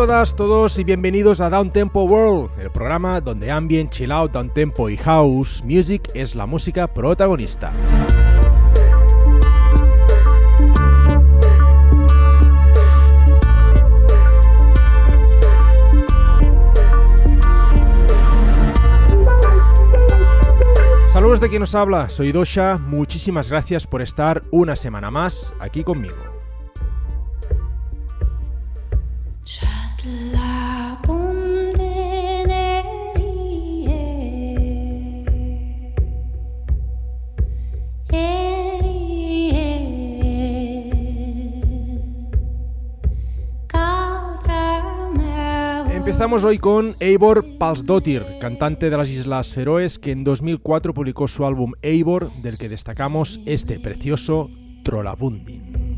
a todas, todos y bienvenidos a Down Tempo World, el programa donde ambient, chill out, down tempo y house music es la música protagonista. Saludos de quien nos habla, soy Dosha, muchísimas gracias por estar una semana más aquí conmigo. Empezamos hoy con Eivor Palsdottir, cantante de las Islas Feroes, que en 2004 publicó su álbum Eivor, del que destacamos este precioso Trollabundin.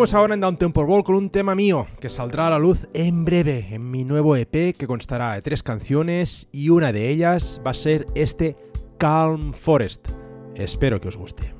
Seguimos ahora en Down Temple Ball con un tema mío que saldrá a la luz en breve en mi nuevo EP que constará de tres canciones y una de ellas va a ser este Calm Forest. Espero que os guste.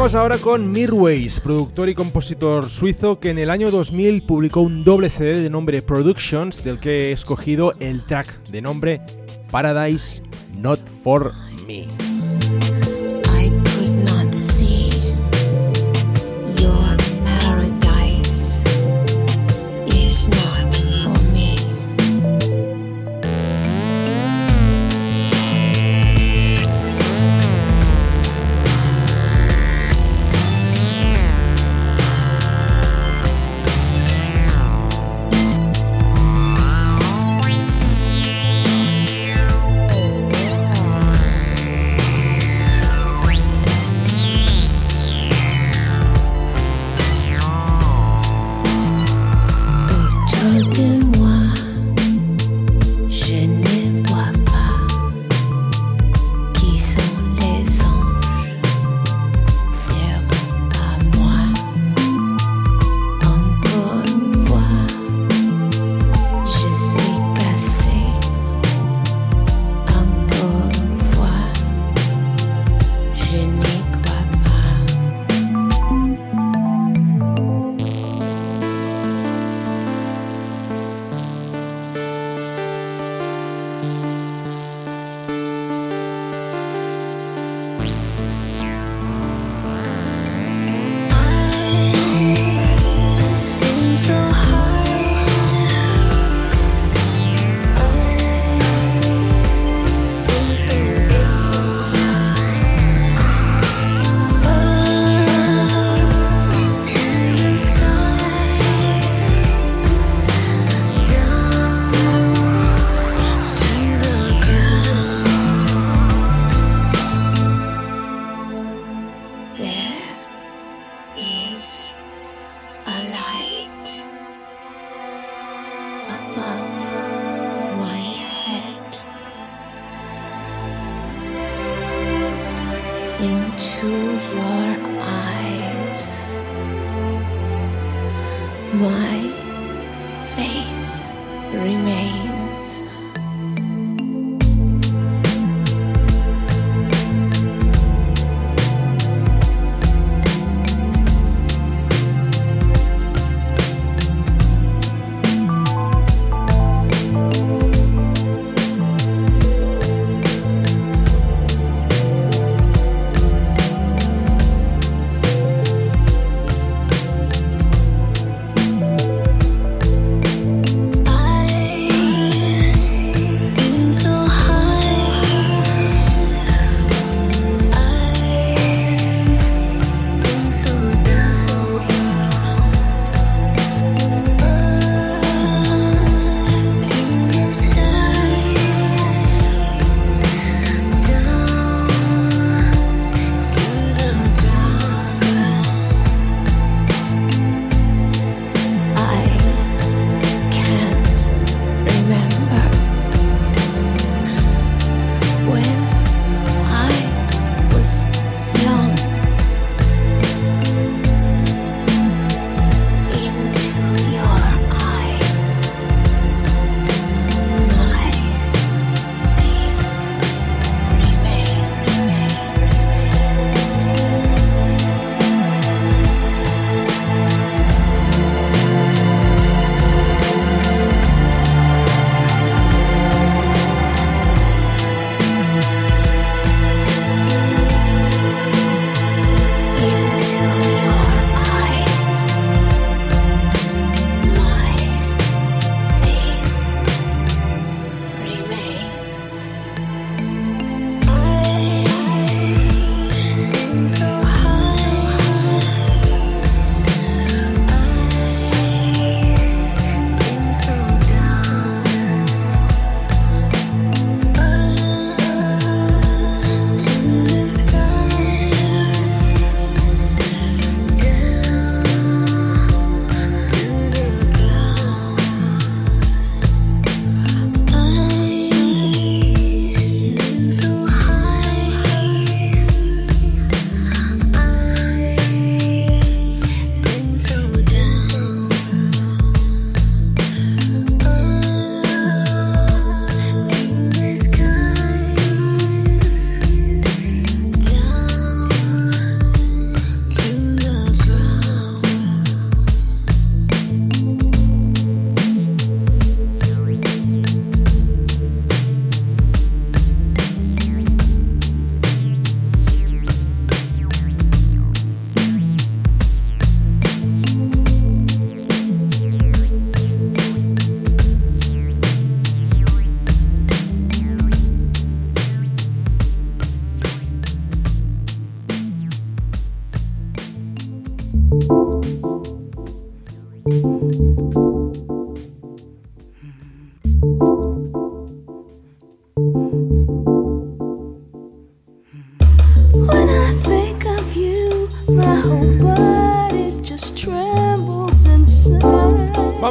Ahora con Mirways, productor y compositor suizo que en el año 2000 publicó un doble CD de nombre Productions, del que he escogido el track de nombre Paradise Not For Me.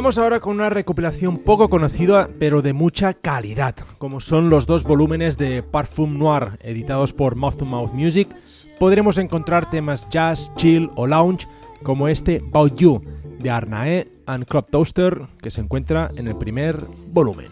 Vamos ahora con una recopilación poco conocida, pero de mucha calidad, como son los dos volúmenes de Parfum Noir, editados por Mouth to Mouth Music. Podremos encontrar temas jazz, chill o lounge, como este About You, de Arnae and Crop Toaster, que se encuentra en el primer volumen.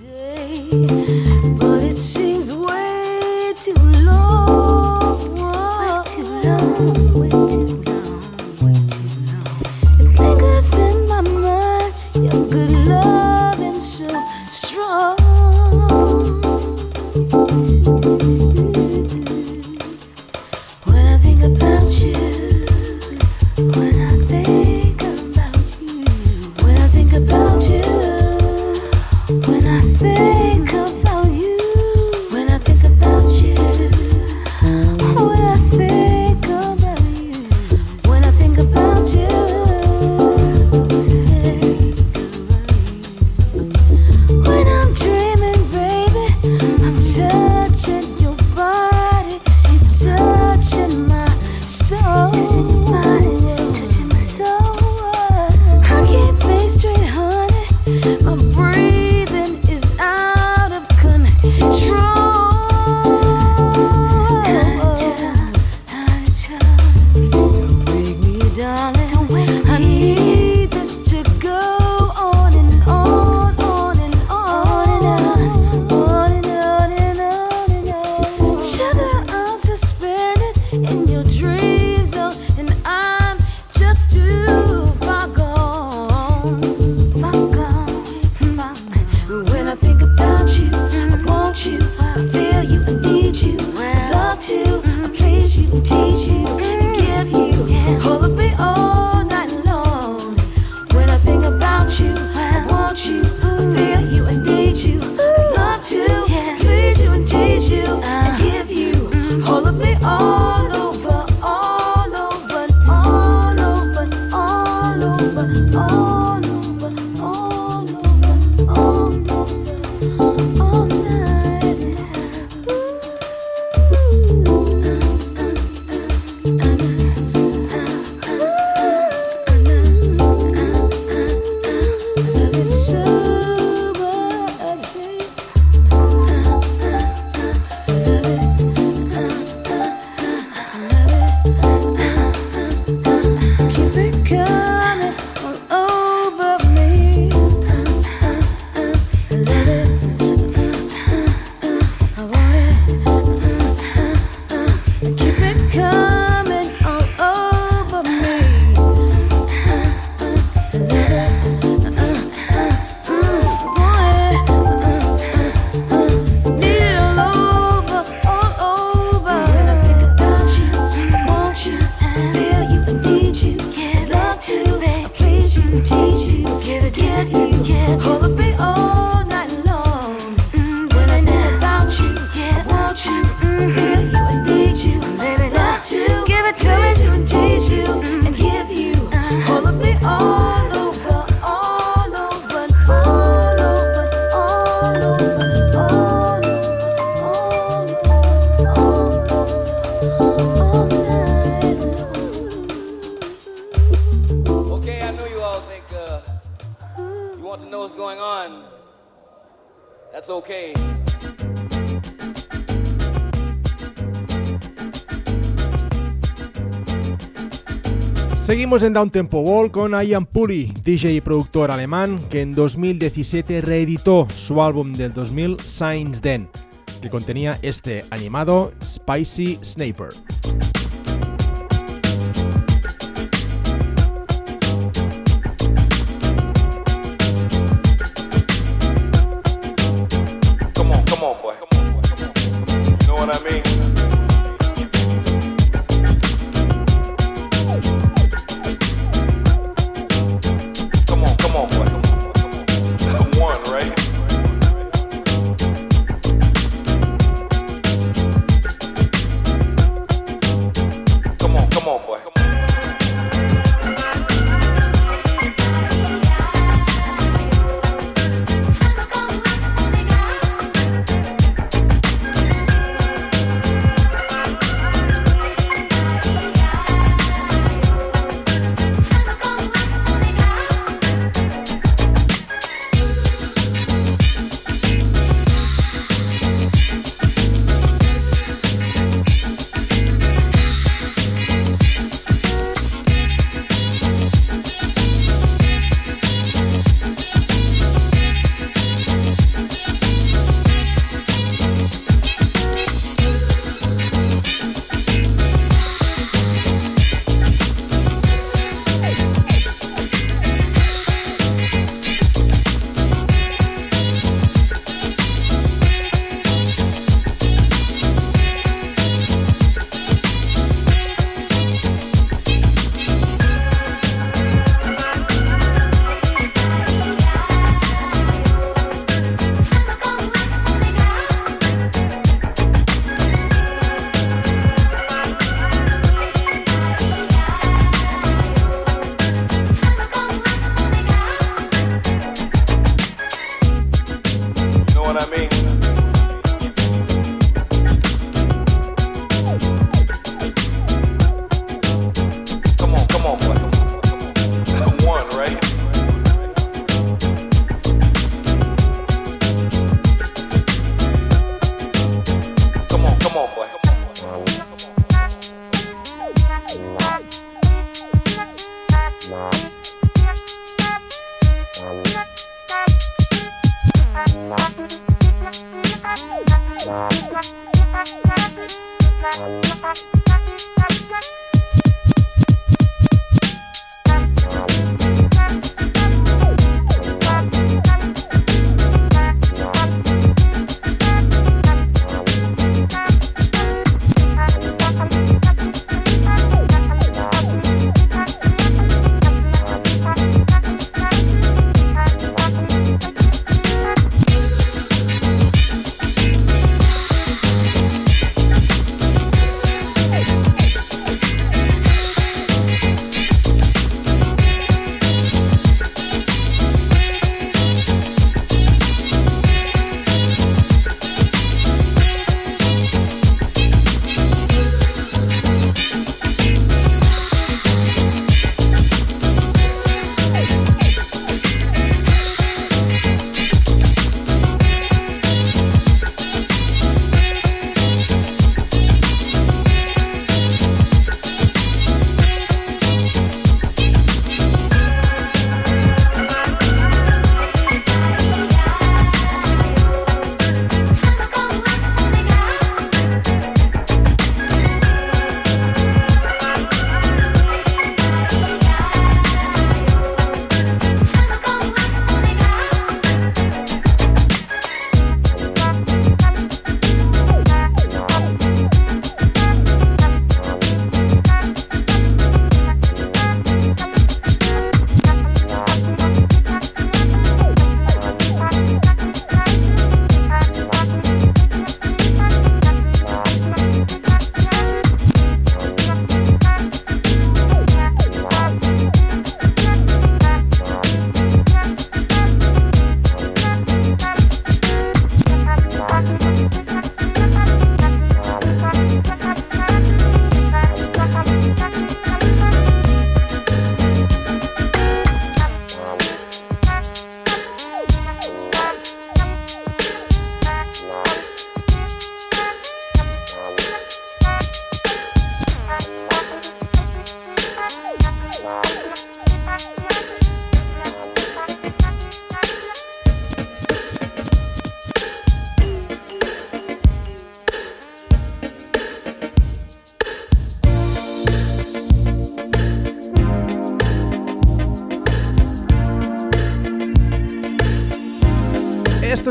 I'll you, tease you. Seguimos en Down Tempo Wall con Ian Puri, DJ y productor alemán, que en 2017 reeditó su álbum del 2000, Science Den, que contenía este animado Spicy Sniper.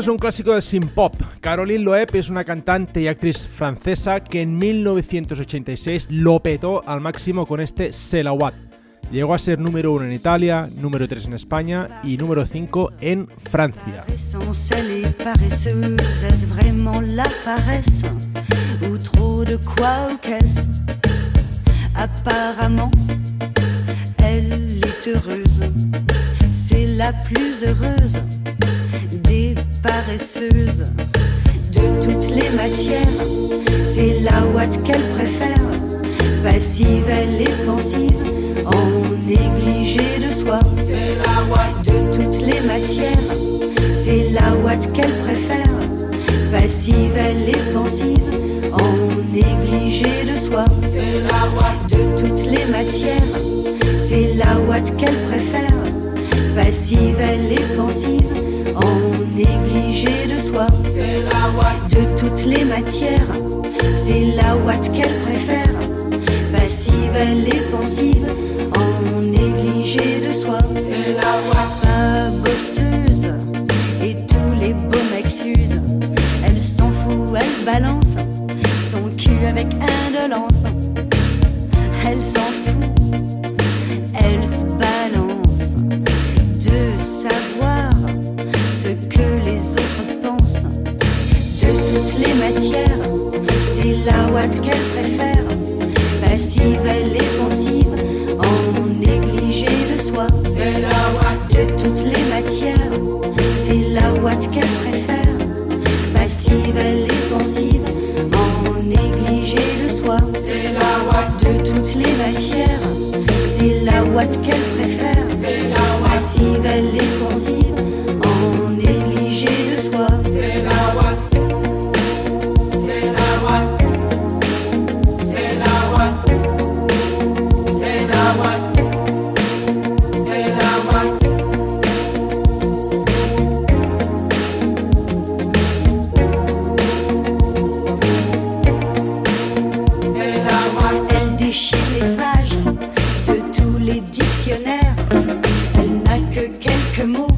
Un clásico del synth pop. Caroline Loeb es una cantante y actriz francesa que en 1986 lo petó al máximo con este Selawat. Llegó a ser número uno en Italia, número 3 en España y número 5 en Francia. Apparemment, elle est heureuse. C'est la plus heureuse de toutes les matières. C'est la ouate qu'elle préfère, passive, elle est pensive, en négligé de soi. C'est la ouate de toutes les matières. C'est la ouate qu'elle préfère, passive, elle est pensive, en négligé de soi. C'est la ouate de toutes les matières. C'est la ouate qu'elle préfère, passive, elle est pensive en négligé de soi. C'est la ouate de toutes les matières. C'est la ouate qu'elle préfère. Passive, elle est pensive, en négligé de soi. C'est la ouate pas bosseuse et tous les beaux m'excusent. Elle s'en fout, elle balance son cul avec indolence. Elle s'en c'est la ouate qu'elle préfère. Passive, elle est pensive, en négligé de soi. C'est la ouate de toutes les matières. C'est la ouate qu'elle préfère. Passive, elle est pensive, en négligé de soi. C'est la ouate de toutes les matières. C'est la ouate qu'elle elle est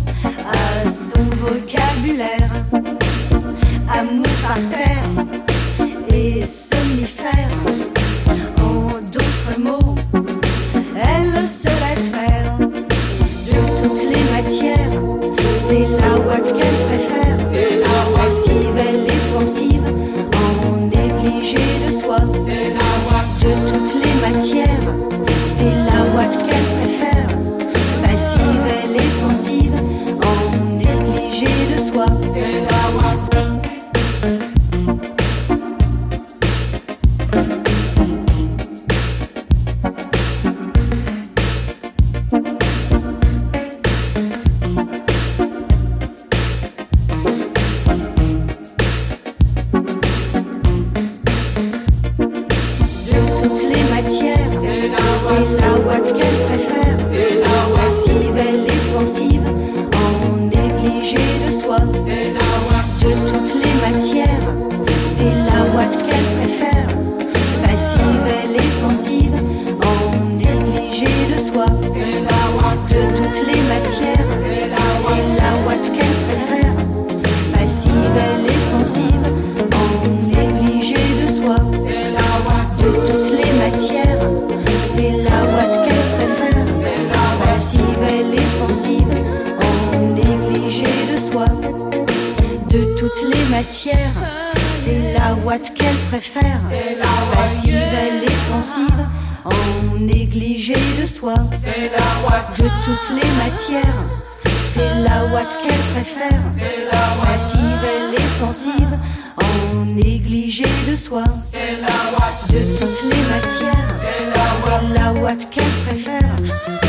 Yeah.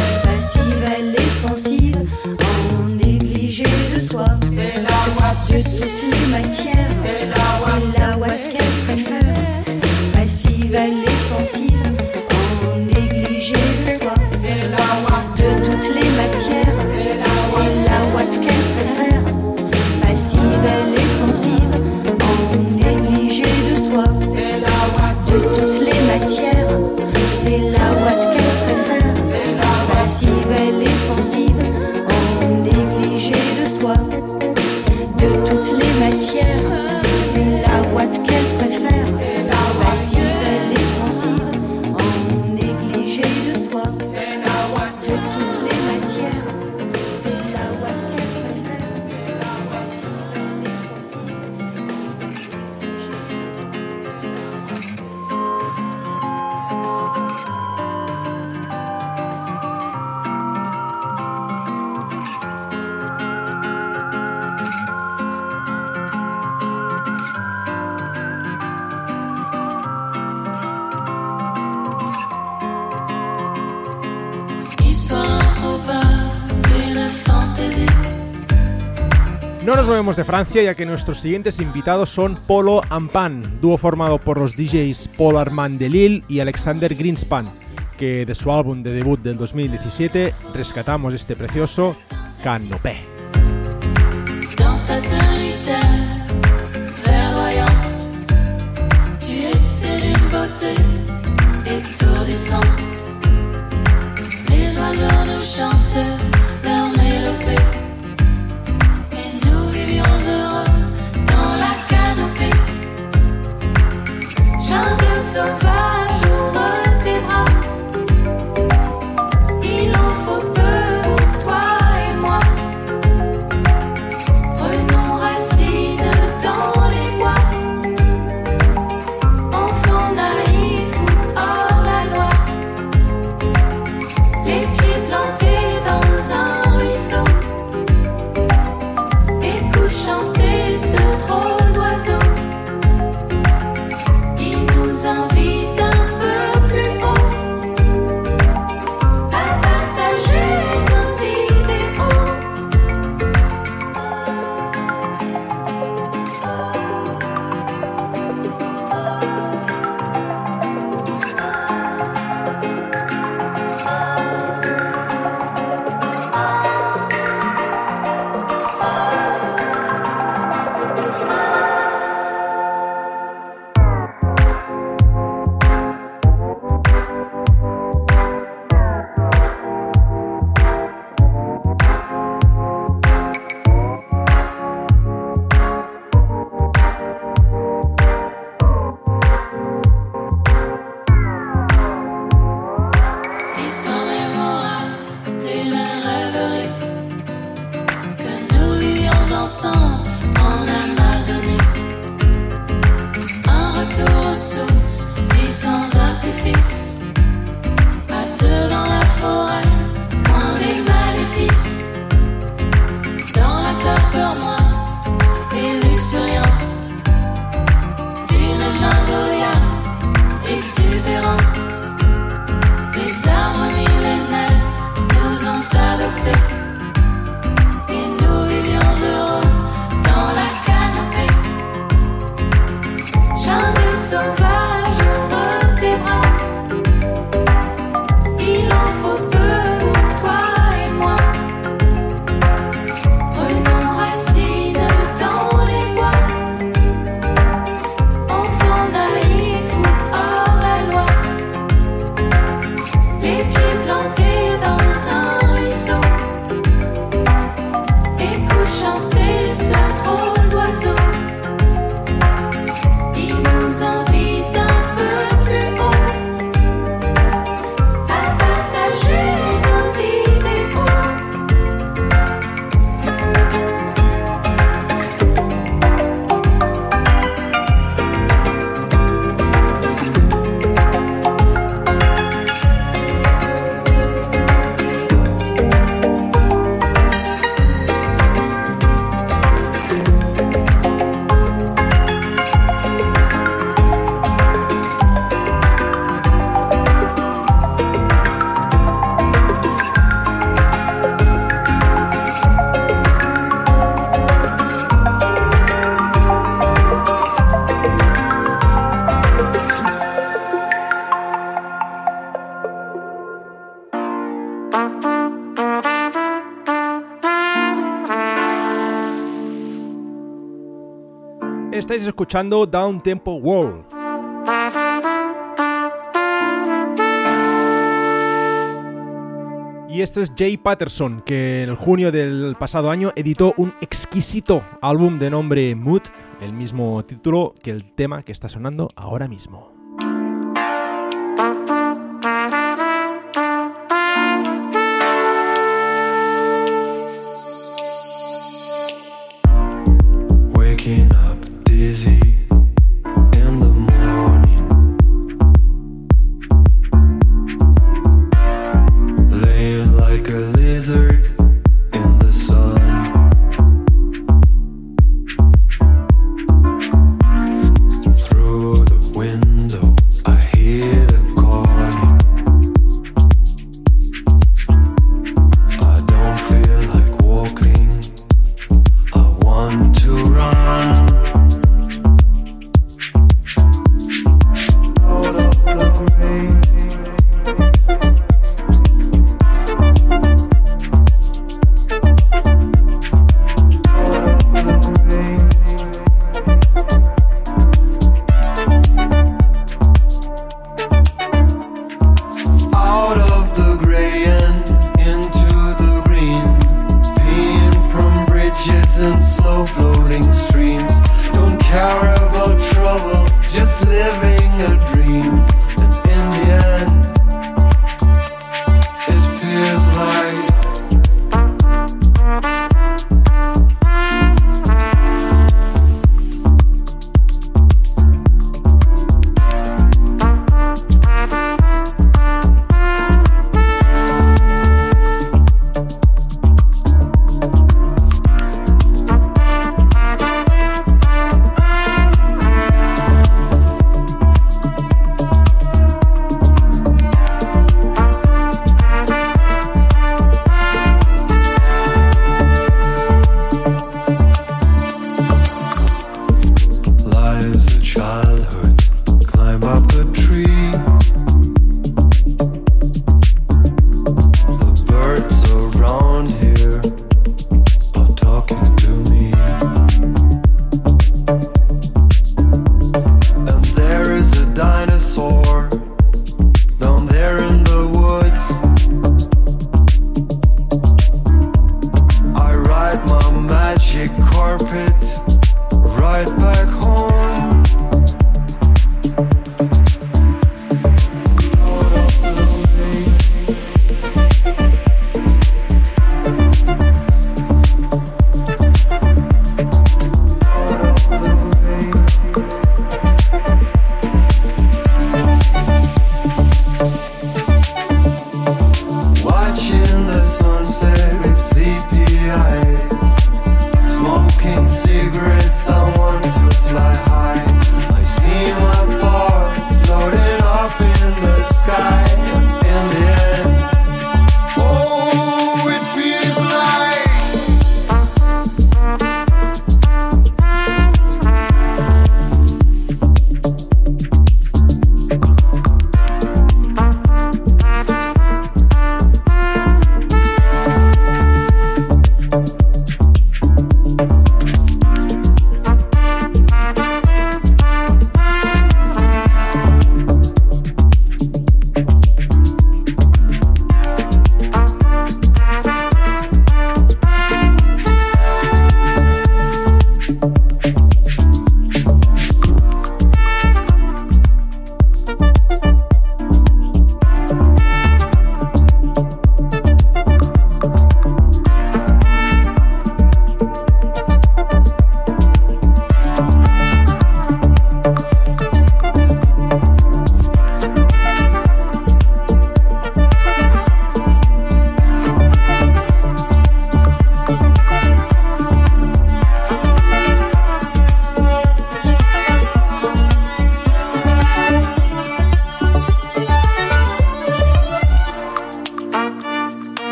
Francia, ya que nuestros siguientes invitados son Polo Ampan, dúo formado por los DJs Paul Armand de Lille y Alexander Greenspan, que de su álbum de debut del 2017 rescatamos este precioso Canopé. survive. you are. Estáis escuchando Down Tempo World. Y esto es Jay Patterson, que en junio del pasado año editó un exquisito álbum de nombre Mood, el mismo título que el tema que está sonando ahora mismo.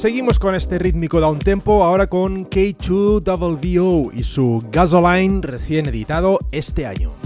Seguimos con este rítmico down tempo, ahora con K2WVO y su Gasoline recién editado este año.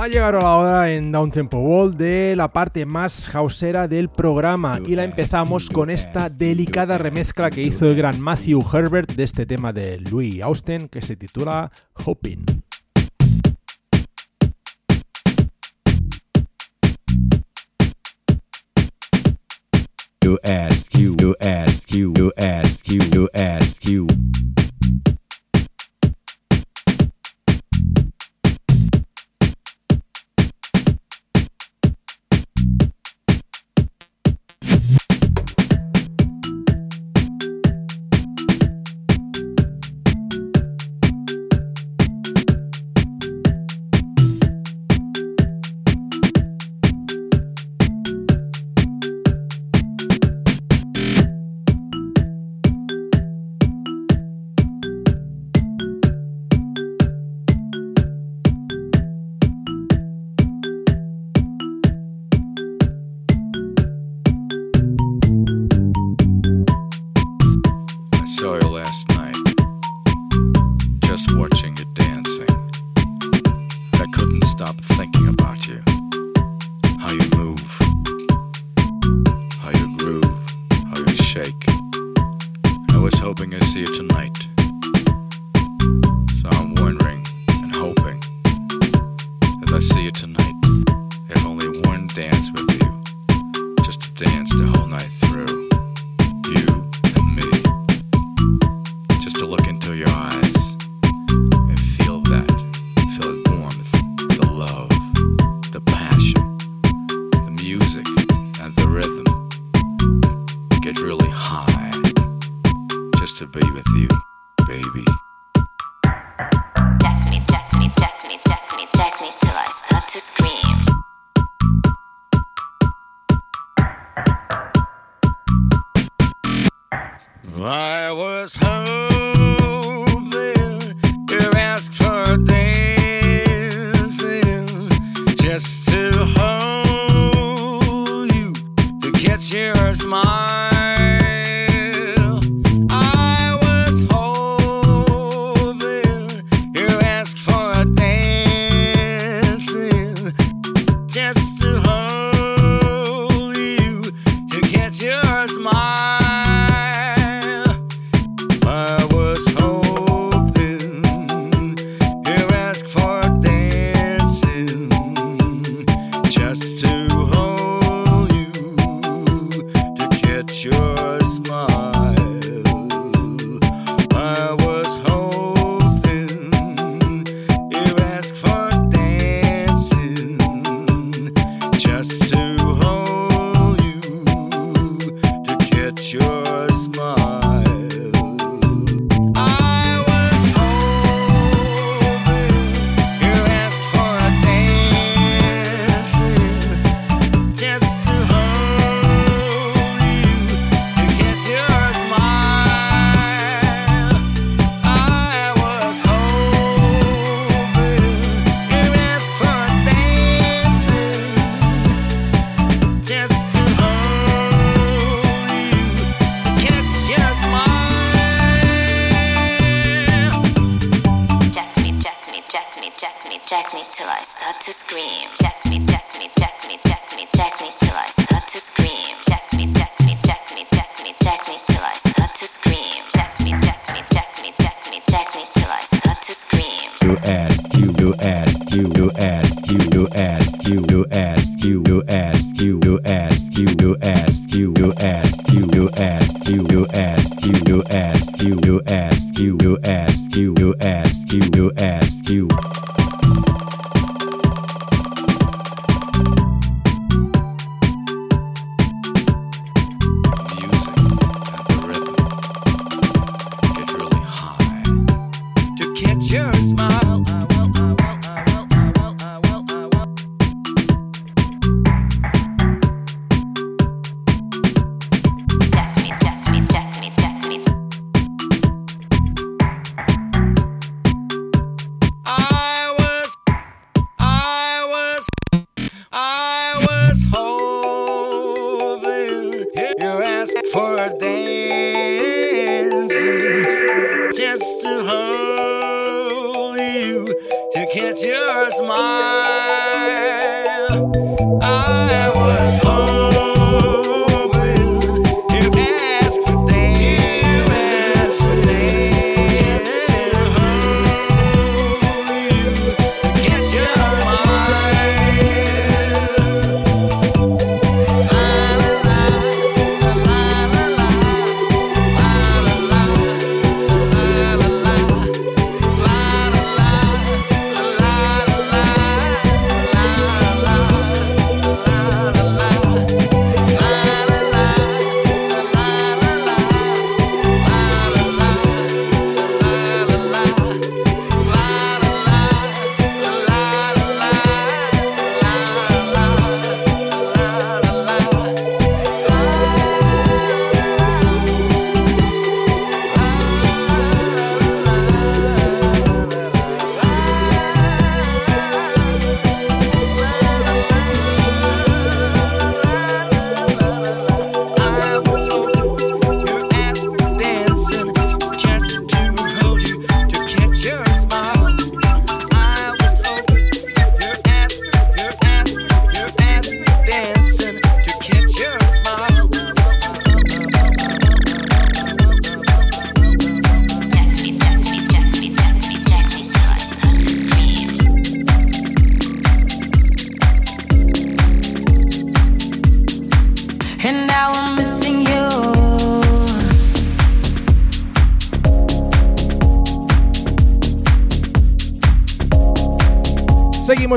Ha llegado la hora en Down Tempo World de la parte más hausera del programa y la empezamos con esta delicada remezcla que hizo el gran Matthew Herbert de este tema de Louis Austin que se titula Hoping. you ask you ask you ask you ask you ask you ask you ask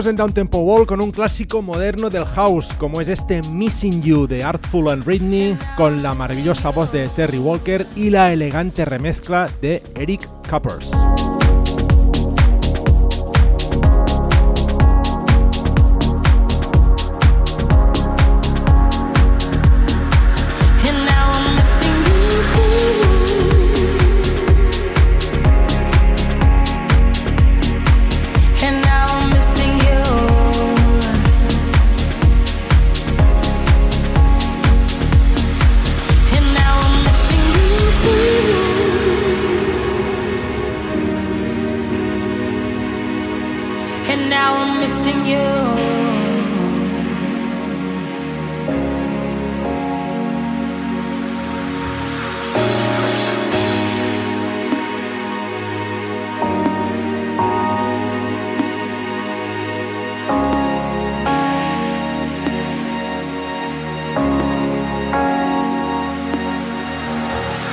seguimos en Down Tempo Wall con un clásico moderno del house, como es este Missing You de Artful and Britney, con la maravillosa voz de Terry Walker y la elegante remezcla de Eric Cuppers.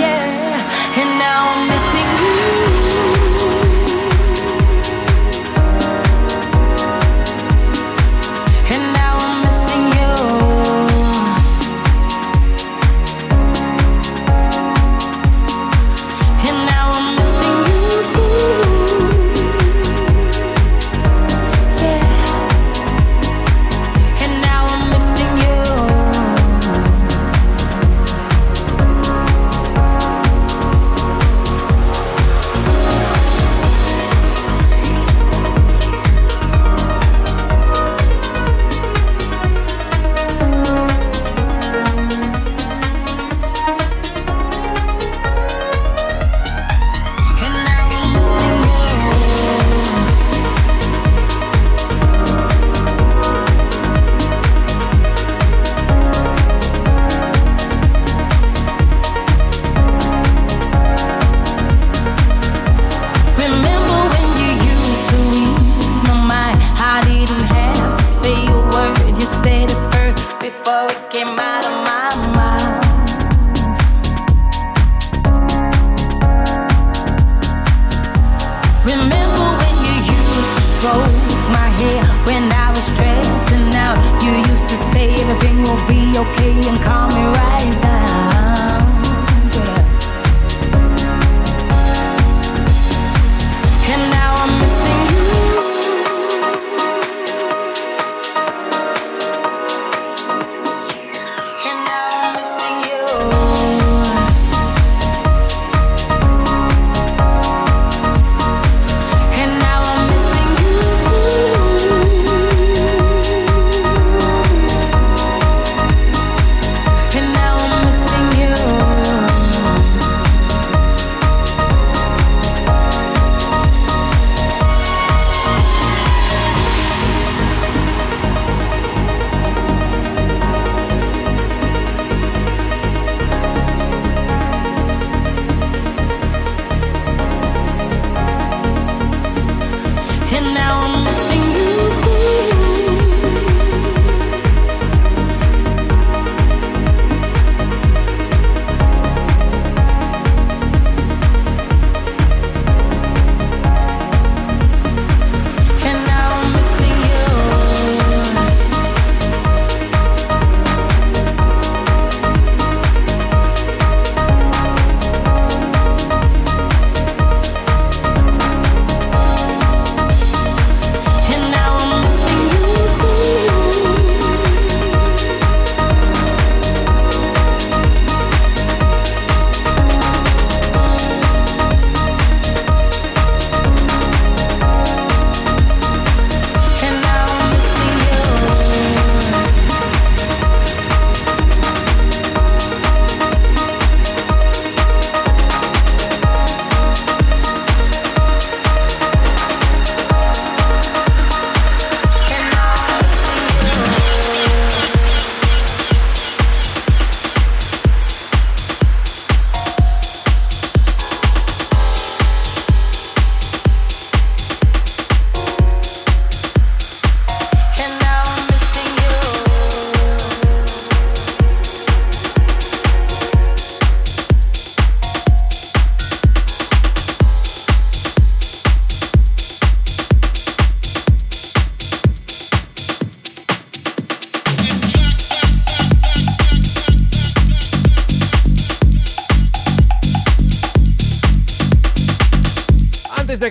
yeah,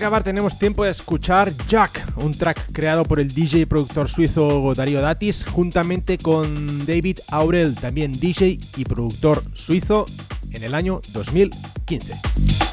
acabar tenemos tiempo de escuchar Jack, un track creado por el DJ y productor suizo Darío Datis, juntamente con David Aurel, también DJ y productor suizo, en el año 2015.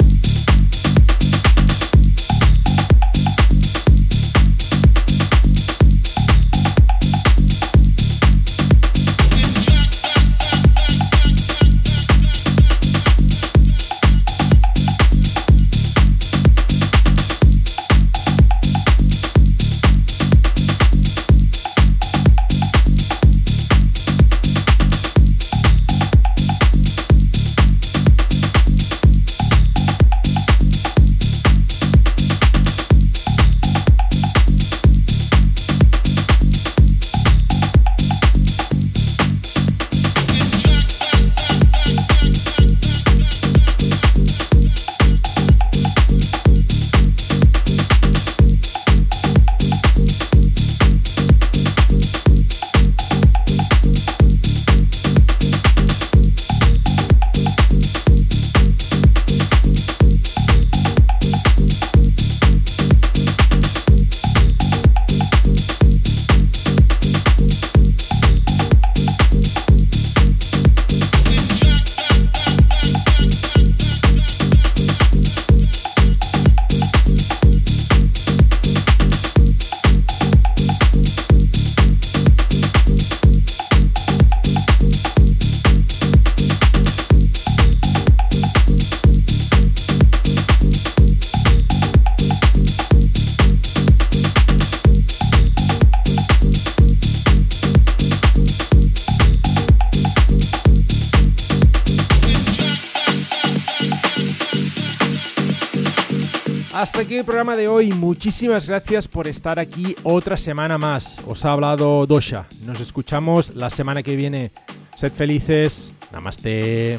Hasta aquí el programa de hoy. Muchísimas gracias por estar aquí otra semana más. Os ha hablado Dosha. Nos escuchamos la semana que viene. Sed felices. Namaste.